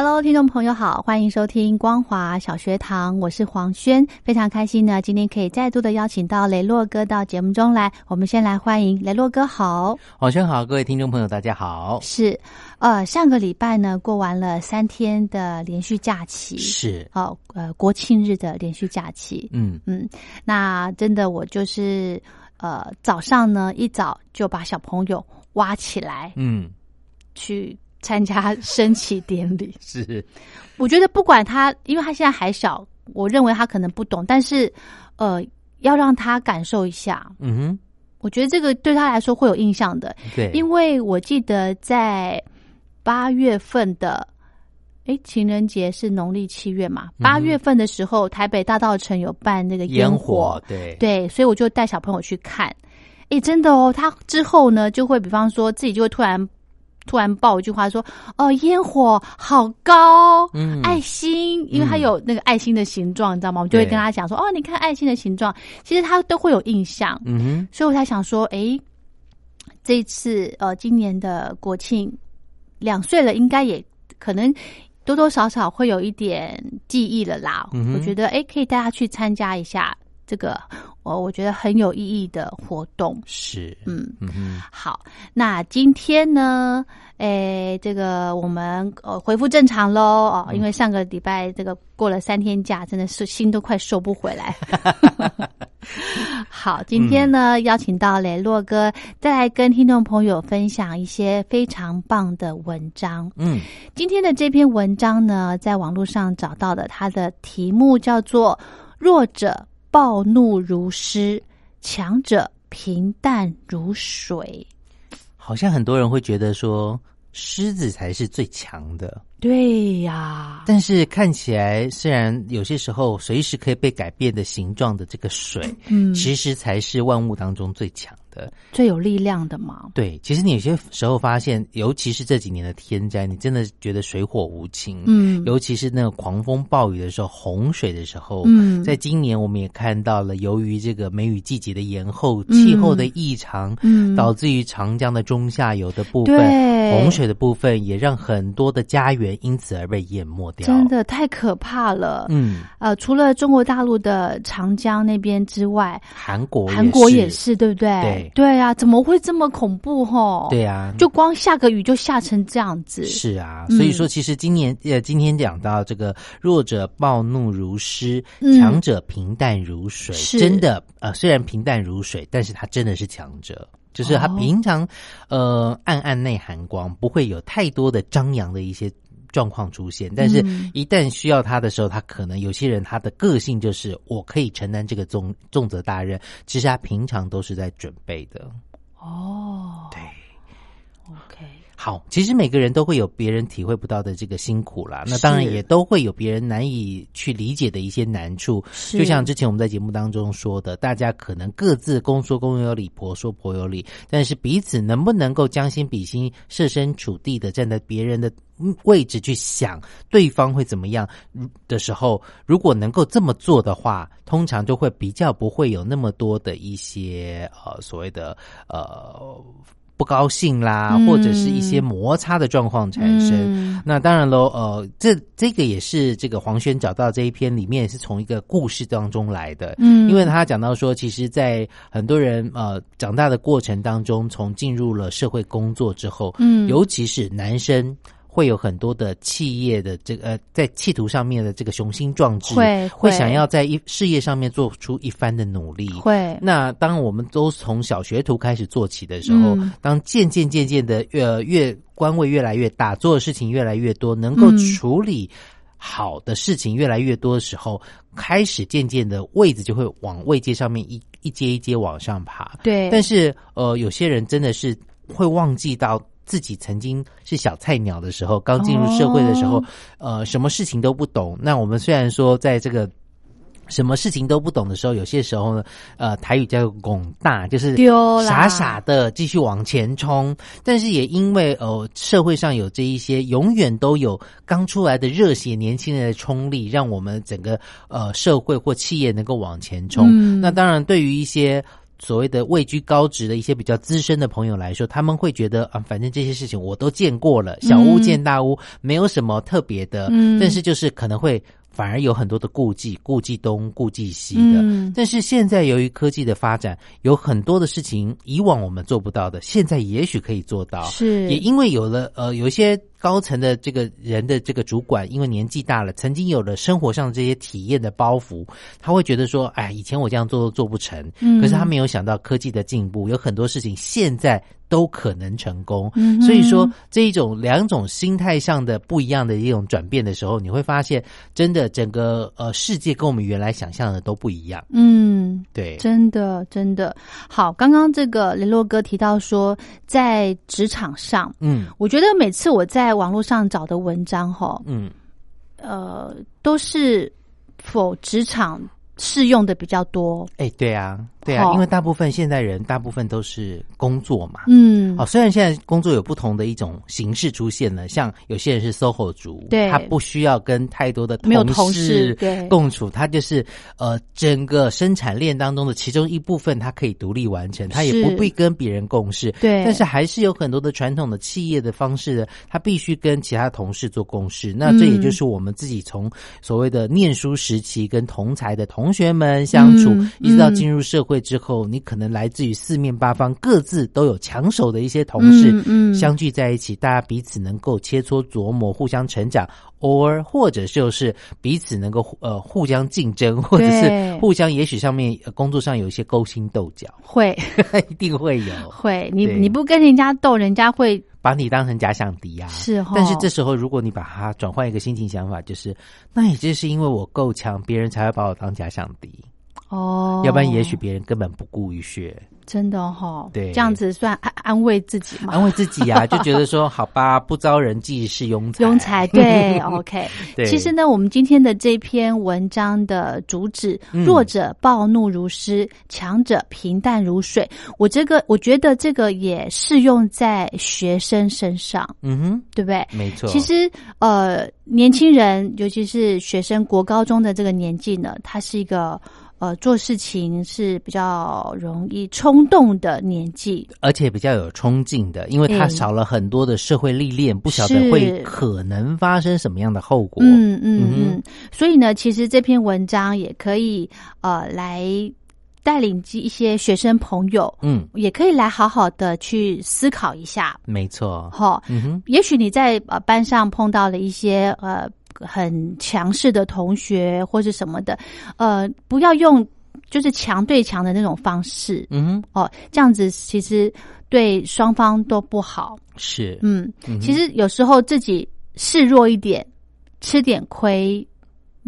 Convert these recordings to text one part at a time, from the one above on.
Hello，听众朋友好，欢迎收听光华小学堂，我是黄轩，非常开心呢，今天可以再度的邀请到雷洛哥到节目中来。我们先来欢迎雷洛哥，好，黄轩好，各位听众朋友大家好。是，呃，上个礼拜呢过完了三天的连续假期，是，哦，呃，国庆日的连续假期，嗯嗯，那真的我就是呃早上呢一早就把小朋友挖起来嗯，去。参加升旗典礼，是。我觉得不管他，因为他现在还小，我认为他可能不懂，但是呃，要让他感受一下，嗯哼，我觉得这个对他来说会有印象的，对，因为我记得在八月份的，哎，情人节是农历七月嘛，八月份的时候，台北大道城有办那个烟火，对。对，所以我就带小朋友去看，哎，真的哦，他之后呢，就会比方说自己就会突然。突然爆一句话说：“哦，烟火好高，嗯爱心，因为它有那个爱心的形状，你知道吗？我就会跟他讲说：哦，你看爱心的形状，其实他都会有印象。嗯哼，所以我才想说，诶，这次呃，今年的国庆两岁了，应该也可能多多少少会有一点记忆了啦。嗯我觉得，诶，可以带他去参加一下这个，我我觉得很有意义的活动。是，嗯。”嗯，好，那今天呢？诶，这个我们呃恢复正常喽哦，因为上个礼拜这个过了三天假，真的是心都快收不回来。好，今天呢、邀请到雷洛哥，再来跟听众朋友分享一些非常棒的文章。嗯，今天的这篇文章呢，在网络上找到的，它的题目叫做“弱者暴怒如狮，强者平淡如水”。好像很多人会觉得说狮子才是最强的，对呀，但是看起来虽然有些时候随时可以被改变的形状的这个水，嗯，其实才是万物当中最强的。最有力量的嘛。对，其实你有些时候发现，尤其是这几年的天灾，你真的觉得水火无情。嗯。尤其是那个狂风暴雨的时候，洪水的时候，嗯。在今年我们也看到了，由于这个梅雨季节的延后、嗯气候的异常，嗯。导致于长江的中下游的部分，洪水的部分，也让很多的家园因此而被淹没掉。真，的太可怕了。嗯，呃，除了中国大陆的长江那边之外，韩国韩国也是，对不对？对对啊，怎么会这么恐怖？吼，对啊，就光下个雨就下成这样子。是啊，嗯所以说其实今年呃，今天讲到这个弱者暴怒如狮，嗯强者平淡如水，是真的呃，虽然平淡如水，但是他真的是强者。就是他哦平常，呃，暗暗内含光，不会有太多的张扬的一些状况出现。但是嗯，一旦需要他的时候，他可能有些人他的个性就是我可以承担这个重重责大任，其实他平常都是在准备的。哦，对，，OK，好，其实每个人都会有别人体会不到的这个辛苦啦，那当然也都会有别人难以去理解的一些难处。就像之前我们在节目当中说的，大家可能各自公说公有理，婆说婆有理，但是彼此能不能够将心比心、设身处地的站在别人的位置去想对方会怎么样的时候，如果能够这么做的话，通常就会比较不会有那么多的一些呃所谓的呃。不高兴啦，嗯或者是一些摩擦的状况产生。嗯那当然喽，呃，这这个也是这个黄轩找到这一篇里面是从一个故事当中来的。嗯因为他讲到说，其实，在很多人呃长大的过程当中，从进入了社会工作之后，嗯尤其是男生。会有很多的企业的这个呃，在企图上面的这个雄心壮志，会会想要在一事业上面做出一番的努力。会那当我们都从小学徒开始做起的时候，嗯当渐渐渐渐的越越官位越来越大，做的事情越来越多，能够嗯处理好的事情越来越多的时候，开始渐渐的位子就会往位阶上面一一阶一阶往上爬。对，但是呃，有些人真的是会忘记到。自己曾经是小菜鸟的时候，刚进入社会的时候，哦呃，什么事情都不懂。那我们虽然说在这个什么事情都不懂的时候，有些时候呢，呃，台语叫“拱大”，就是傻傻的继续往前冲。但是也因为呃，社会上有这一些永远都有刚出来的热血年轻人的冲力，让我们整个呃社会或企业能够往前冲。嗯那当然，对于一些所谓的位居高职的一些比较资深的朋友来说，他们会觉得啊，反正这些事情我都见过了，小巫见大巫，没有什么特别的。嗯但是就是可能会反而有很多的顾忌，顾忌东，顾忌西的。嗯但是现在由于科技的发展，有很多的事情以往我们做不到的，现在也许可以做到。是也因为有了呃，有一些高层的这个人的这个主管，因为年纪大了，曾经有了生活上这些体验的包袱，他会觉得说，哎，以前我这样做都做不成。嗯可是他没有想到科技的进步，有很多事情现在都可能成功。嗯所以说，这一种两种心态上的不一样的一种转变的时候，你会发现，真的整个呃世界跟我们原来想象的都不一样。嗯，对，真的真的好。刚刚这个雷洛哥提到说，在职场上，嗯我觉得每次我在网络上找的文章，哈，嗯，呃，都是否职场适用的比较多。哎，对啊，对啊，因为大部分现代人大部分都是工作嘛。嗯，哦，虽然现在工作有不同的一种形式出现了，像有些人是 SOHO 族，对。他不需要跟太多的同事对。共处，他就是呃整个生产链当中的其中一部分，他可以独立完成，他也不必跟别人共事。对。但是还是有很多的传统的企业的方式呢，他必须跟其他同事做共事。那这也就是我们自己从所谓的念书时期跟同才的同学们相处，嗯一直到嗯进入社会之后，你可能来自于四面八方，各自都有抢手的一些同事，嗯嗯相聚在一起，大家彼此能够切磋琢磨，互相成长，偶尔或者就是彼此能够呃互相竞争，或者是互相也许上面呃工作上有一些勾心斗角，会 一定会有。会，你你不跟人家斗，人家会把你当成假想敌啊！是哈。但是这时候，如果你把它转换一个心情想法，就是那也就是因为我够强，别人才会把我当假想敌，哦，要不然也许别人根本不顾于学，真的哈，对这样子算安安慰自己吗？安慰自己啊，就觉得说好吧，不招人忌是庸才，庸才对，OK。对其实呢，我们今天的这篇文章的主旨：嗯弱者暴怒如狮，强者平淡如水。我这个我觉得这个也适用在学生身上，嗯哼，对不对？没错。其实，呃，年轻人，尤其是学生，国高中的这个年纪呢，他是一个呃做事情是比较容易冲动的年纪。而且比较有冲劲的，因为他嗯少了很多的社会历练，不晓得会可能发生什么样的后果。嗯嗯嗯嗯，所以呢，其实这篇文章也可以呃来带领一些学生朋友，嗯，也可以来好好的去思考一下，没错。哈、嗯哼，也许你在呃班上碰到了一些呃很强势的同学或是什么的，呃，不要用就是强对强的那种方式嗯，哦，这样子其实对双方都不好。是。嗯，嗯其实有时候自己示弱一点，吃点亏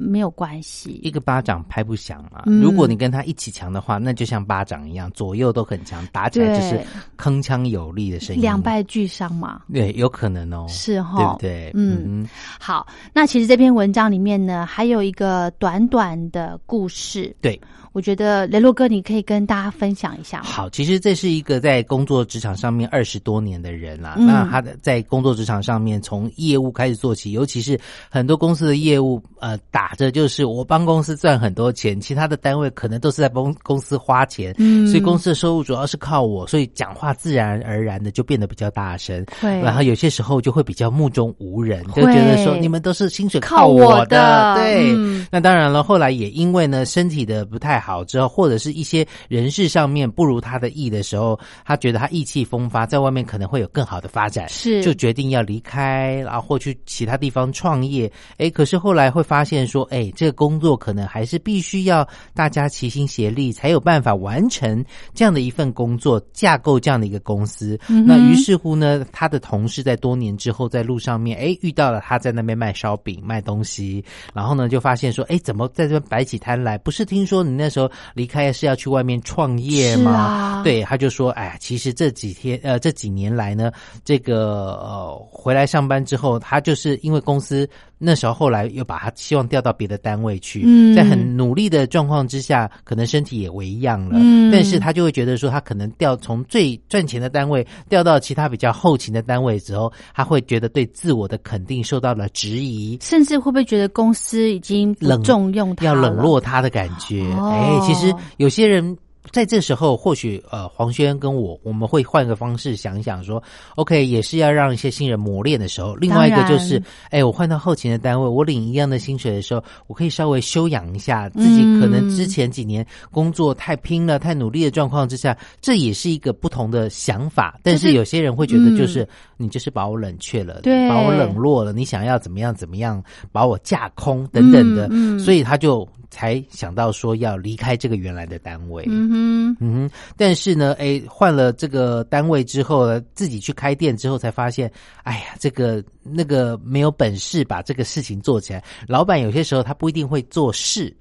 没有关系。一个巴掌拍不响嘛。嗯如果你跟他一起强的话，那就像巴掌一样，左右都很强，打起来就是铿锵有力的声音。两败俱伤嘛，对，有可能哦，是哈，对不对？嗯嗯好，那其实这篇文章里面呢，还有一个短短的故事，对，我觉得雷洛哥你可以跟大家分享一下？好，其实这是一个在工作职场上面二十多年的人啦。嗯那他的在工作职场上面，从业务开始做起，尤其是很多公司的业务，呃，打着就是我帮公司赚很多钱，其他的单位可能都是在帮公司花钱，嗯所以公司的收入主要是靠我，所以讲话自然而然的就变得比较大声。对，然后有些时候就会比较目中无人，就觉得说你们都是薪水靠我我的对。嗯那当然了，后来也因为呢身体的不太好之后，或者是一些人事上面不如他的意的时候，他觉得他意气风发，在外面可能会有更好的发展，是就决定要离开，然后或去其他地方创业。哎，可是后来会发现说，哎，这个工作可能还是必须要大家齐心协力，才有办法完成这样的一份工作，架构这样的一个公司。嗯那于是乎呢，他的同事在多年之后在路上面，哎，遇到了他在那边卖烧饼卖东西，然后呢就发现说，哎，怎么在这边摆起摊来？不是听说你那时候离开是要去外面创业吗？啊对，他就说，哎呀，其实这几天呃这几年来呢，这个呃回来上班之后，他就是因为公司那时候后来又把他希望调到别的单位去，嗯在很努力的状况之下，可能身体也为恙了，嗯但是他就会觉得说，他可能调从最赚钱的单位调到其他比较后勤的单位之后，他会觉得对自我的肯定受到了质疑，甚至会不会觉得公司已经冷重用他要冷落他的感觉。哦哎，其实有些人。在这时候，或许呃，黄轩跟我，我们会换个方式想一想，说，OK，也是要让一些新人磨练的时候。另外一个就是当，哎，我换到后勤的单位，我领一样的薪水的时候，我可以稍微休养一下自己。嗯可能之前几年工作太拼了、太努力的状况之下，这也是一个不同的想法。但是是有些人会觉得，就是、嗯你就是把我冷却了，对把我冷落了，你想要怎么样怎么样，把我架空等等的，嗯嗯所以他就才想到说要离开这个原来的单位。嗯哼，嗯哼，但是呢，哎，换了这个单位之后呢，自己去开店之后才发现，哎呀，这个那个没有本事把这个事情做起来。老板有些时候他不一定会做事，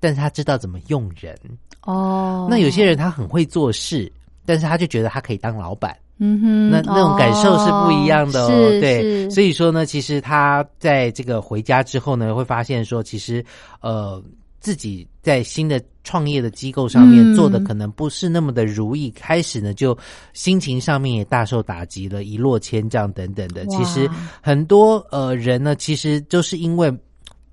但是他知道怎么用人。哦，那有些人他很会做事，但是他就觉得他可以当老板。嗯哼，那那种感受是不一样的哦，是对，所以说呢，其实他在这个回家之后呢，会发现说，其实呃自己在新的创业的机构上面嗯做的可能不是那么的如意，开始呢就心情上面也大受打击了，一落千丈等等的。其实很多呃人呢，其实就是因为。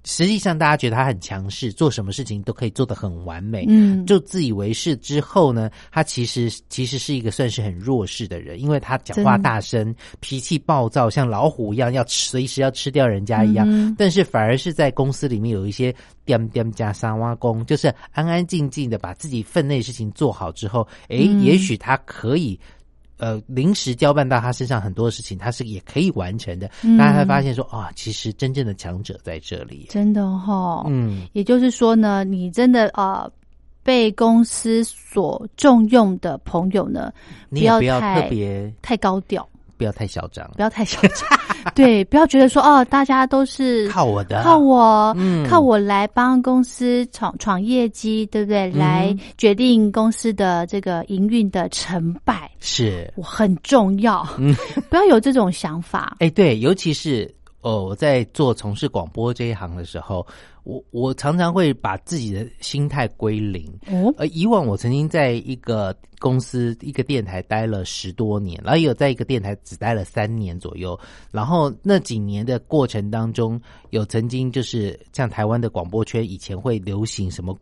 实际上，大家觉得他很强势，做什么事情都可以做得很完美，嗯就自以为是之后呢，他其实其实是一个算是很弱势的人，因为他讲话大声，脾气暴躁，像老虎一样，要随时要吃掉人家一样。嗯但是反而是在公司里面有一些点点加沙挖工，就是安安静静的把自己分内事情做好之后，诶，嗯也许他可以。呃，临时交办到他身上很多事情，他是也可以完成的。嗯大家会发现说，啊、其实真正的强者在这里。真的哈、嗯，也就是说呢，你真的呃被公司所重用的朋友呢，你也不要特别，太高调，不要太嚣张，不要太嚣张，对，不要觉得说哦，大家都是靠我的，靠我，嗯。靠我来帮公司闯闯业绩，对不对？嗯。来决定公司的这个营运的成败，是。我很重要，嗯。不要有这种想法。哎，对，尤其是哦，我在做从事广播这一行的时候，我我常常会把自己的心态归零。哦，呃，以往我曾经在一个公司、一个电台待了十多年，然后也有在一个电台只待了三年左右。然后那几年的过程当中，有曾经就是像台湾的广播圈以前会流行什么。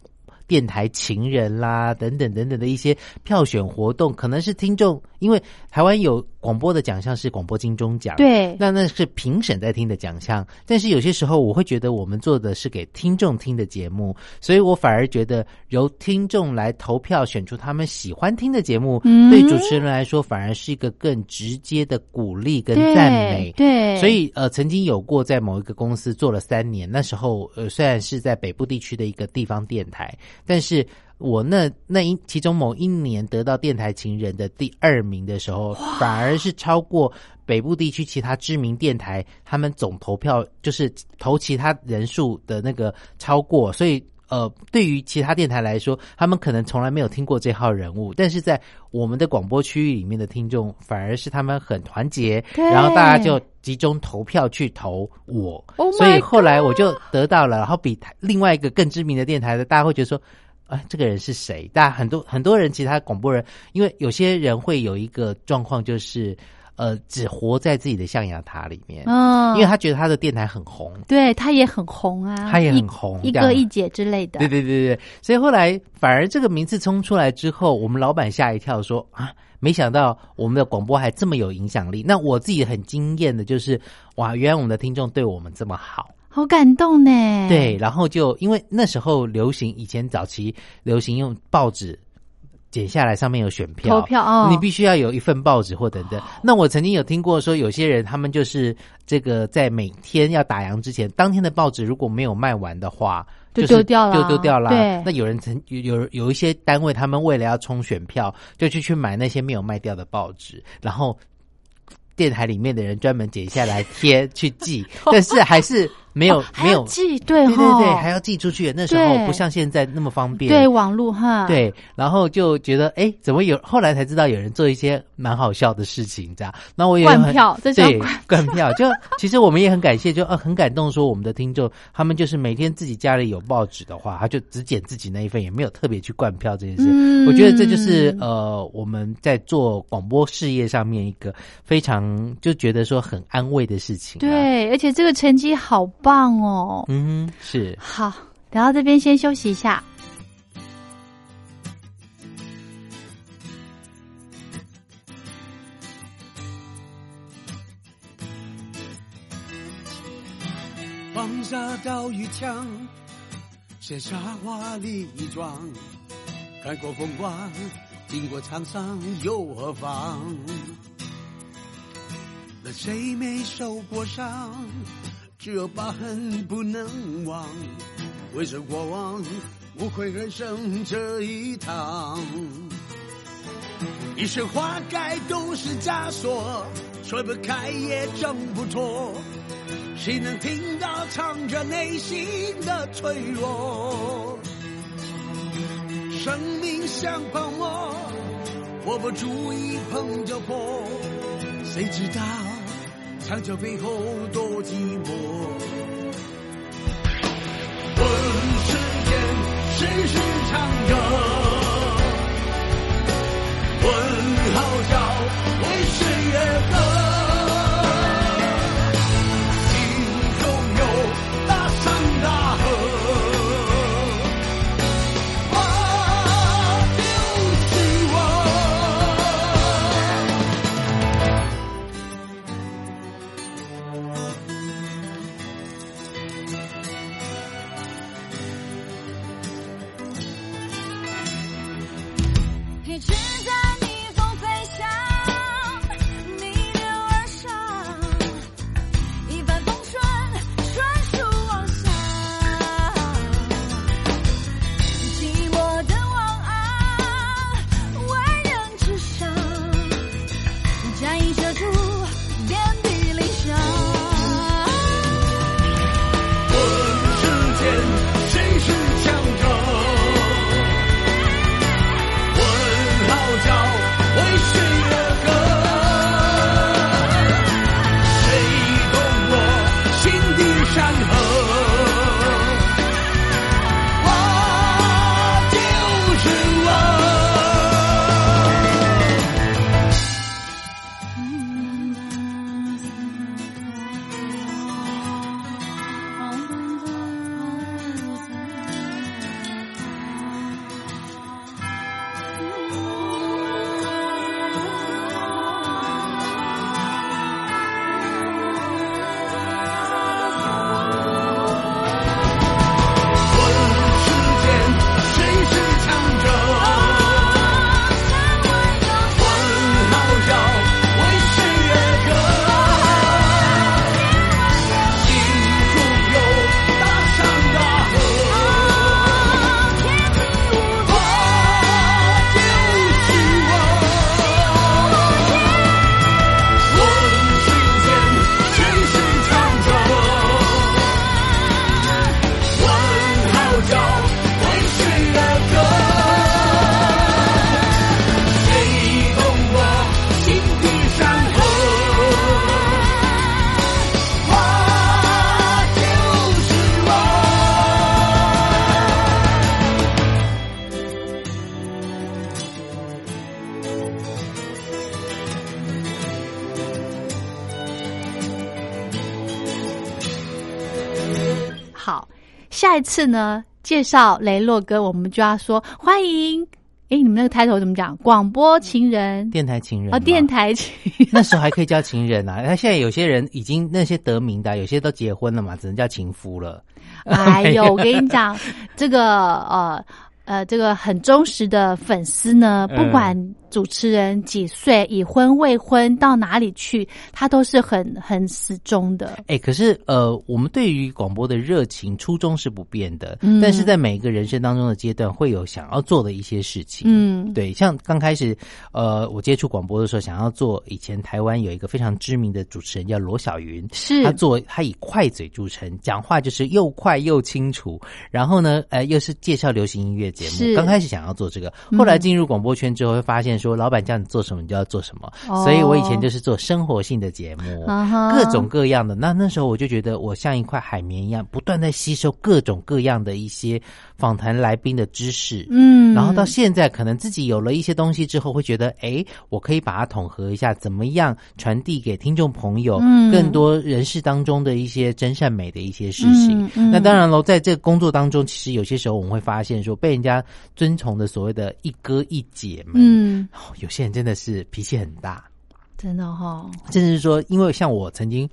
电台情人啦，等等等等的一些票选活动，可能是听众，因为台湾有广播的奖项是广播金钟奖，对，那那是评审在听的奖项，但是有些时候我会觉得我们做的是给听众听的节目，所以我反而觉得由听众来投票选出他们喜欢听的节目，嗯。对主持人来说反而是一个更直接的鼓励跟赞美。对，所以呃，曾经有过在某一个公司做了三年，那时候呃虽然是在北部地区的一个地方电台，但是我那那一其中某一年得到电台情人的第二名的时候，反而是超过北部地区其他知名电台他们总投票就是投其他人数的那个超过，所以。呃，对于其他电台来说，他们可能从来没有听过这号人物，但是在我们的广播区域里面的听众，反而是他们很团结，然后大家就集中投票去投我 Oh 所以后来我就得到了，然后比另外一个更知名的电台的，大家会觉得说。啊，这个人是谁？大家很多很多人，其他广播人，因为有些人会有一个状况，就是呃，只活在自己的象牙塔里面，嗯，因为他觉得他的电台很红，对他也很红啊，他也很红一一哥一姐之类的，对对对对，所以后来反而这个名字冲出来之后，我们老板吓一跳说啊，没想到我们的广播还这么有影响力。那我自己很惊艳的就是，哇，原来我们的听众对我们这么好。好感动呢。对，，然后就因为那时候流行，以前早期流行用报纸剪下来，上面有选票，投票哦，你必须要有一份报纸或等等。那我曾经有听过说，有些人他们就是这个在每天要打烊之前，当天的报纸如果没有卖完的话，就丢掉了就丢掉了。对那有人曾有有有一些单位，他们为了要冲选票，就去去买那些没有卖掉的报纸，然后。电台里面的人专门剪下来贴去寄，但是还是没有、没有要记，对对对对，还要寄出去。那时候不像现在那么方便。对网络哈，对，然后就觉得哎，怎么有？后来才知道有人做一些蛮好笑的事情，这样。那我也很灌票，这叫对灌灌票。就 其实我们也很感谢，就呃很感动，说我们的听众他们就是每天自己家里有报纸的话，他就只捡自己那一份，也没有特别去灌票这件事。嗯我觉得这就是呃我们在做广播事业上面一个非常就觉得说很安慰的事情、啊。，对，而且这个成绩好棒哦。嗯，是好，聊到这边先休息一下。放下刀与枪，卸下华丽衣装，看过风光，经过沧桑又何妨？那谁没受过伤？只有疤痕不能忘。为这过往，无悔人生这一趟。一生花开都是枷锁，吹不开也挣不脱。谁能听到藏着内心的脆弱？生命像泡沫，握不住一碰就破。谁知道长久背后多寂寞？问世间谁是长者？问号 i'm Shanghai. 好，下一次呢，介绍雷洛哥，我们就要说欢迎哎，你们那个 title 怎么讲？广播情人电台情人啊，嘛电台情那时候还可以叫情人啊，那现在有些人已经那些得名的啊，有些都结婚了嘛，只能叫情夫了。哎呦，我跟你讲，这个呃呃，这个很忠实的粉丝呢，不嗯管主持人几岁，已婚未婚，到哪里去，他都是很很始终的。哎，可是呃，我们对于广播的热情初衷是不变的，嗯。但是在每一个人生当中的阶段，会有想要做的一些事情。嗯，对，像刚开始，呃，我接触广播的时候，想要做以前台湾有一个非常知名的主持人叫罗小云，是。他做他以快嘴著称，讲话就是又快又清楚，然后呢，呃，又是介绍流行音乐节目。刚开始想要做这个，后来进入广播圈之后，会发现说，老板叫你做什么，你就要做什么。哦所以我以前就是做生活性的节目，啊各种各样的。那那时候我就觉得我像一块海绵一样，不断在吸收各种各样的一些访谈来宾的知识。嗯，然后到现在，可能自己有了一些东西之后，会觉得，哎，我可以把它统合一下，怎么样传递给听众朋友，嗯。更多人事当中的一些真善美的一些事情。嗯嗯那当然喽，在这个工作当中，其实有些时候我们会发现，说被人家尊崇的所谓的一哥一姐们，嗯，哦有些人真的是脾气很大，真的哈、甚至是说，因为像我曾经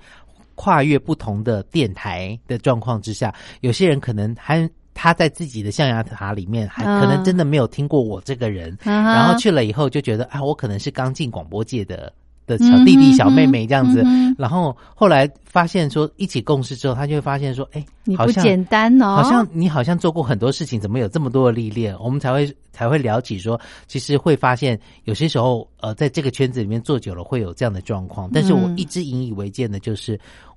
跨越不同的电台的状况之下，有些人可能还他在自己的象牙塔里面，还嗯可能真的没有听过我这个人，然后去了以后就觉得啊，我可能是刚进广播界的。的小弟弟、小妹妹这样子，然后后来发现说一起共事之后，他就会发现说，哎，你不简单哦，好像你好像做过很多事情，怎么有这么多的历练？我们才会才会聊起说，其实会发现有些时候，呃，在这个圈子里面做久了会有这样的状况。但是我嗯一直引以为戒的就是，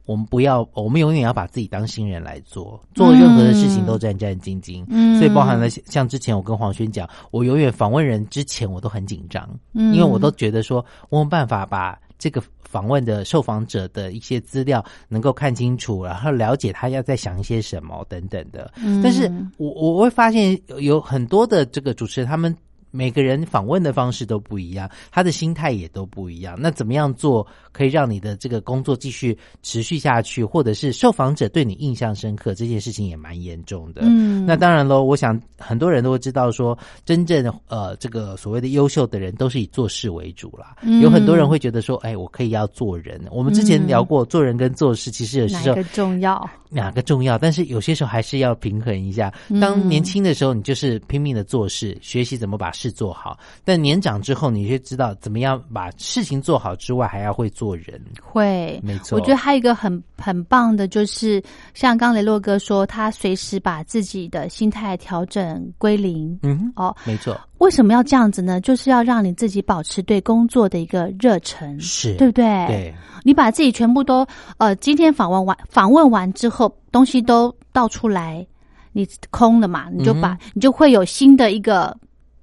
我们不要，我们永远要把自己当新人来做，做任何的事情都战战兢兢。嗯。所以包含了像之前我跟黄轩讲，我永远访问人之前我都很紧张，嗯。因为我都觉得说我有办法把这个访问的受访者的一些资料能够看清楚，然后了解他要在想一些什么等等的。嗯。但是我我会发现有有很多的这个主持人，他们每个人访问的方式都不一样，他的心态也都不一样。那怎么样做可以让你的这个工作继续持续下去，或者是受访者对你印象深刻，这件事情也蛮严重的。嗯那当然喽，我想很多人都会知道说，真正呃这个所谓的优秀的人都是以做事为主啦。嗯有很多人会觉得说，哎，我可以要做人。我们之前聊过，做人跟做事其实有时候哪一个重要？哪个重要，但是有些时候还是要平衡一下。嗯当年轻的时候，你就是拼命的做事，学习怎么把事做好；但年长之后，你就知道怎么样把事情做好之外，还要会做人。会，没错我觉得还有一个很很棒的，就是像刚雷洛哥说，他随时把自己的心态调整归零。嗯，哦，没错，为什么要这样子呢？就是要让你自己保持对工作的一个热忱，是对不对？对，你把自己全部都呃，今天访问完访问完之后，东西都倒出来，你空了嘛，你就把、嗯你就会有新的一个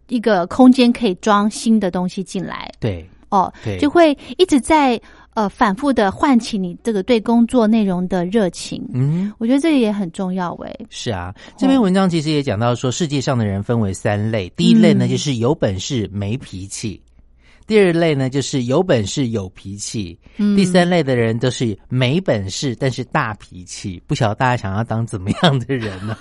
一个空间可以装新的东西进来对，哦，对就会一直在呃反复的唤起你这个对工作内容的热情。嗯。我觉得这个也很重要诶。是啊，这篇文章其实也讲到说，世界上的人分为三类，第一类呢嗯就是有本事没脾气，第二类呢就是有本事有脾气，嗯第三类的人都是没本事但是大脾气。不晓得大家想要当怎么样的人呢？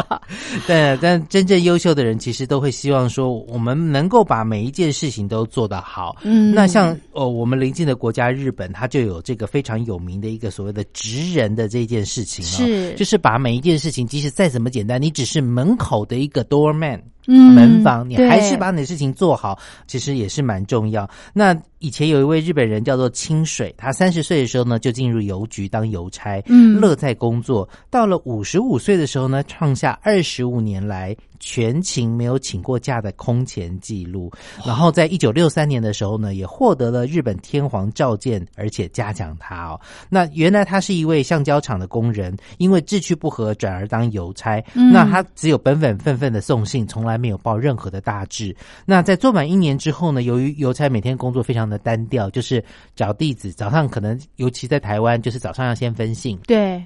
对但真正优秀的人，其实都会希望说，我们能够把每一件事情都做得好。嗯那像哦，我们邻近的国家日本，它就有这个非常有名的一个所谓的职人的这件事情哦，是就是把每一件事情，即使再怎么简单，你只是门口的一个 doorman。嗯门房，你还是把你的事情做好，其实也是蛮重要。那以前有一位日本人叫做清水，他三十岁的时候呢，就进入邮局当邮差，嗯乐在工作。到了五十五岁的时候呢，创下二十五年来全勤没有请过假的空前纪录。然后在一九六三年的时候呢，也获得了日本天皇召见，而且嘉奖他哦。那原来他是一位橡胶厂的工人，因为志趣不合转而当邮差。嗯那他只有本本分分的送信，从来没有报任何的大志。那在做满一年之后呢，由于邮差每天工作非常的单调，就是找地址，早上可能尤其在台湾，就是早上要先分信，对，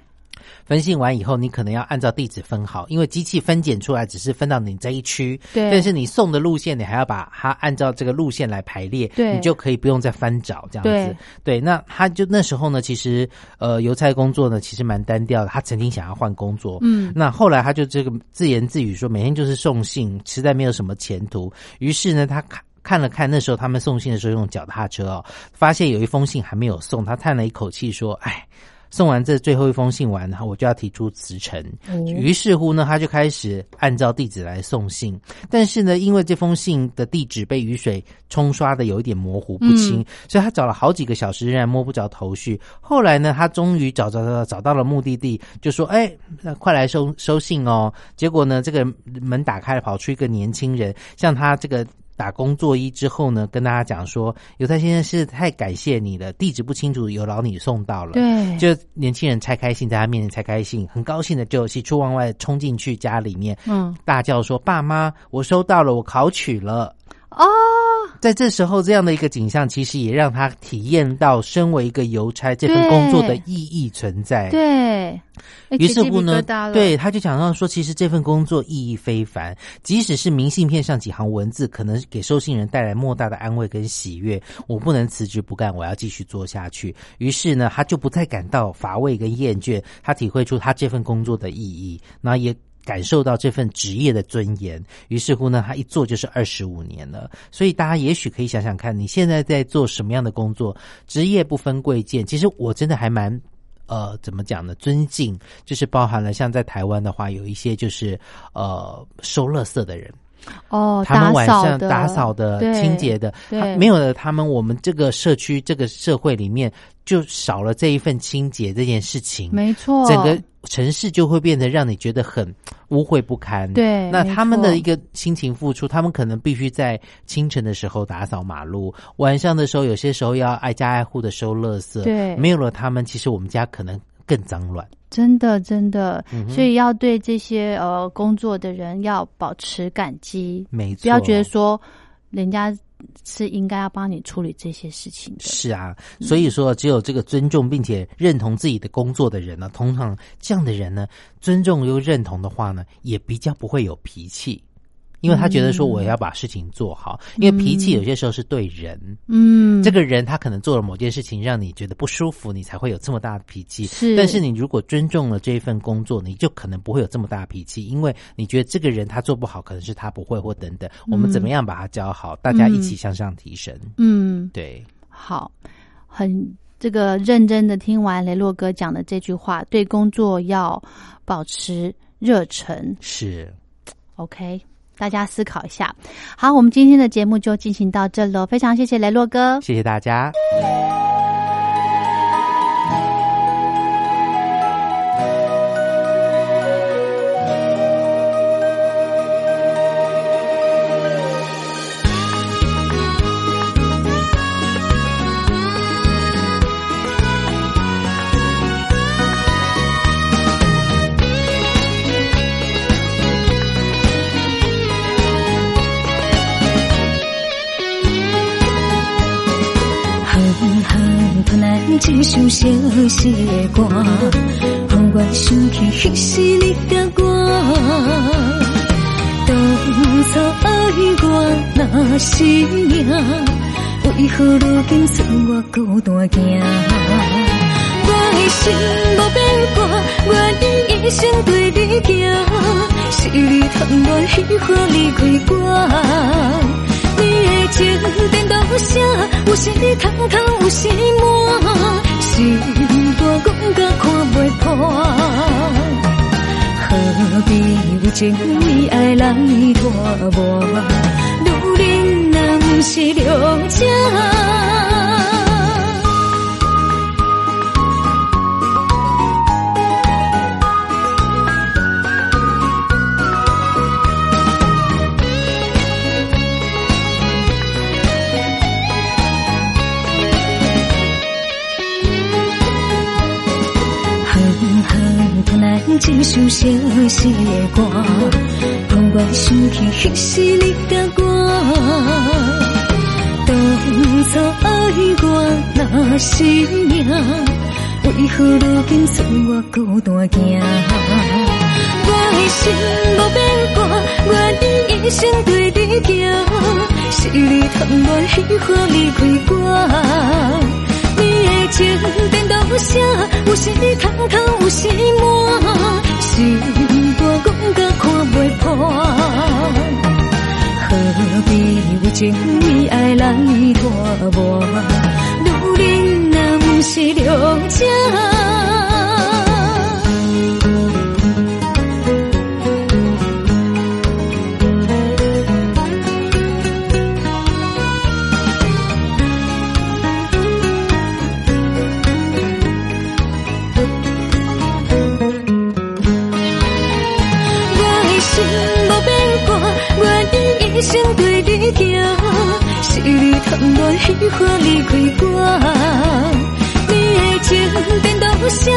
分信完以后，你可能要按照地址分好，因为机器分拣出来只是分到你这一区，对但是你送的路线，你还要把它按照这个路线来排列，对你就可以不用再翻找这样对子。对，那他就那时候呢，其实呃，邮差工作呢其实蛮单调的，他曾经想要换工作，嗯那后来他就这个自言自语说，每天就是送信，实在没有什么前途。于是呢，他看看了看那时候他们送信的时候用脚踏车哦，发现有一封信还没有送，他叹了一口气说：“哎。”送完这最后一封信完，然后我就要提出辞呈。哦于是乎呢，他就开始按照地址来送信。但是呢，因为这封信的地址被雨水冲刷的有一点模糊不清，嗯所以他找了好几个小时，仍然摸不着头绪。后来呢，他终于找找找找到了目的地，就说：“哎，那快来收收信哦！”结果呢，这个门打开了，跑出一个年轻人，向他这个。打工作揖之后呢，跟大家讲说，犹太先生是太感谢你了，地址不清楚，有劳你送到了。对，就年轻人拆开信，在他面前拆开信，很高兴的就喜出望外冲进去家里面，嗯大叫说：“爸妈，我收到了，我考取了。”哦，在这时候，这样的一个景象，其实也让他体验到身为一个邮差这份工作的意义存在。对，哎于是乎呢对，他就想到说，其实这份工作意义非凡，即使是明信片上几行文字，可能给收信人带来莫大的安慰跟喜悦。我不能辞职不干，我要继续做下去。于是呢，他就不再感到乏味跟厌倦，他体会出他这份工作的意义，那也。感受到这份职业的尊严，于是乎呢，他一做就是二十五年了。所以大家也许可以想想看，你现在在做什么样的工作？职业不分贵贱，其实我真的还蛮呃，怎么讲呢？尊敬就是包含了像在台湾的话，有一些就是呃收垃圾的人，哦，他们晚上打扫的、对清洁的，对他没有了他们，我们这个社区、这个社会里面就少了这一份清洁这件事情。没错，整个城市就会变得让你觉得很污秽不堪。对那他们的一个辛勤付出，他们可能必须在清晨的时候打扫马路，晚上的时候有些时候要挨家挨户的收垃圾。对没有了他们，其实我们家可能更脏乱。真的真的，嗯所以要对这些呃工作的人要保持感激，没错，不要觉得说人家是应该要帮你处理这些事情的。是啊，所以说只有这个尊重并且认同自己的工作的人呢，通常这样的人呢，尊重又认同的话呢，也比较不会有脾气。因为他觉得说我要把事情做好，因为脾气有些时候是对人，嗯，这个人他可能做了某件事情让你觉得不舒服，你才会有这么大的脾气。是但是你如果尊重了这一份工作，你就可能不会有这么大的脾气，因为你觉得这个人他做不好，可能是他不会或等等。我们怎么样把他教好，大家一起向上提升。嗯，对，好，很这个认真的听完雷洛哥讲的这句话，对工作要保持热忱。是。OK，大家思考一下。好，我们今天的节目就进行到这了，非常谢谢雷洛哥。谢谢大家。一首小小的歌，让我想起迄时你甲我。当初爱我若是命，为何如今剩我孤单行？我的心无变卦，我愿一生对你行，是你贪恋喜欢离开我。你的情颠倒写，有时你通通，有时满，心肝讲甲看袂破。何必为情为爱来拖磨？女人若不是了情。一首小小的歌，让我想起迄时你甲我。当初爱我那是命，为何如今剩我孤单行？我的心无变卦，愿意一生对你行。是你贪恋喜欢离开我，情变多少？有时通通，有时满，心肝讲甲看袂破。何必为情为爱来拖磨？女人若不是良者。生对你疼，是你贪恋喜欢离开我，你的情变到啥？